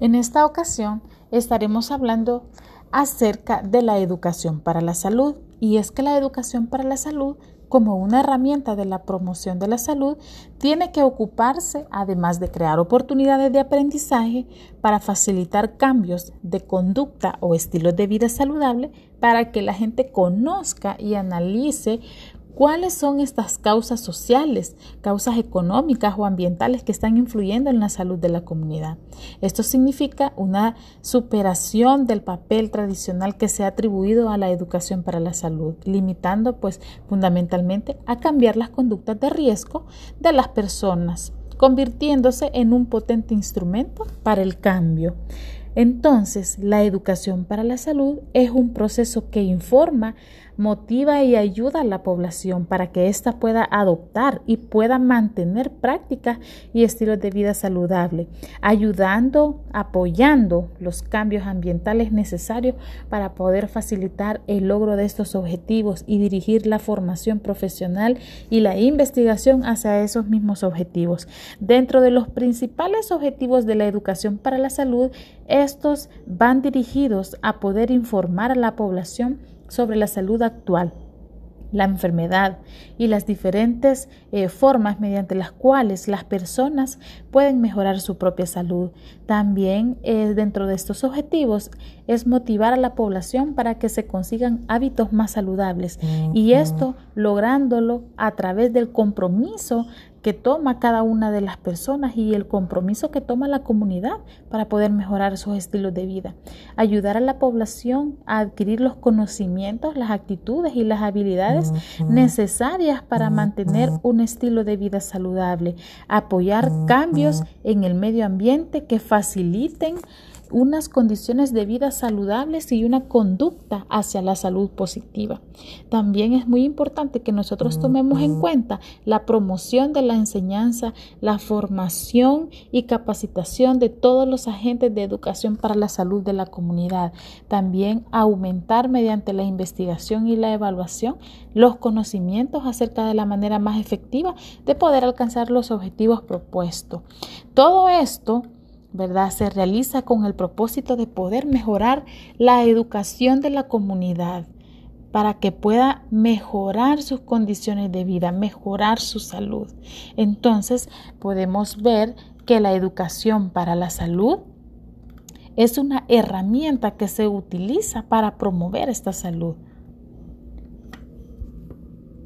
En esta ocasión estaremos hablando acerca de la educación para la salud y es que la educación para la salud como una herramienta de la promoción de la salud, tiene que ocuparse, además de crear oportunidades de aprendizaje, para facilitar cambios de conducta o estilos de vida saludable, para que la gente conozca y analice ¿Cuáles son estas causas sociales, causas económicas o ambientales que están influyendo en la salud de la comunidad? Esto significa una superación del papel tradicional que se ha atribuido a la educación para la salud, limitando pues fundamentalmente a cambiar las conductas de riesgo de las personas, convirtiéndose en un potente instrumento para el cambio. Entonces, la educación para la salud es un proceso que informa motiva y ayuda a la población para que ésta pueda adoptar y pueda mantener prácticas y estilos de vida saludable, ayudando, apoyando los cambios ambientales necesarios para poder facilitar el logro de estos objetivos y dirigir la formación profesional y la investigación hacia esos mismos objetivos. Dentro de los principales objetivos de la educación para la salud, estos van dirigidos a poder informar a la población sobre la salud actual, la enfermedad y las diferentes eh, formas mediante las cuales las personas pueden mejorar su propia salud. También eh, dentro de estos objetivos es motivar a la población para que se consigan hábitos más saludables y esto lográndolo a través del compromiso que toma cada una de las personas y el compromiso que toma la comunidad para poder mejorar sus estilos de vida. Ayudar a la población a adquirir los conocimientos, las actitudes y las habilidades necesarias para mantener un estilo de vida saludable. Apoyar cambios en el medio ambiente que faciliten unas condiciones de vida saludables y una conducta hacia la salud positiva. También es muy importante que nosotros tomemos en cuenta la promoción de la enseñanza, la formación y capacitación de todos los agentes de educación para la salud de la comunidad. También aumentar mediante la investigación y la evaluación los conocimientos acerca de la manera más efectiva de poder alcanzar los objetivos propuestos. Todo esto ¿verdad? Se realiza con el propósito de poder mejorar la educación de la comunidad para que pueda mejorar sus condiciones de vida, mejorar su salud. Entonces, podemos ver que la educación para la salud es una herramienta que se utiliza para promover esta salud.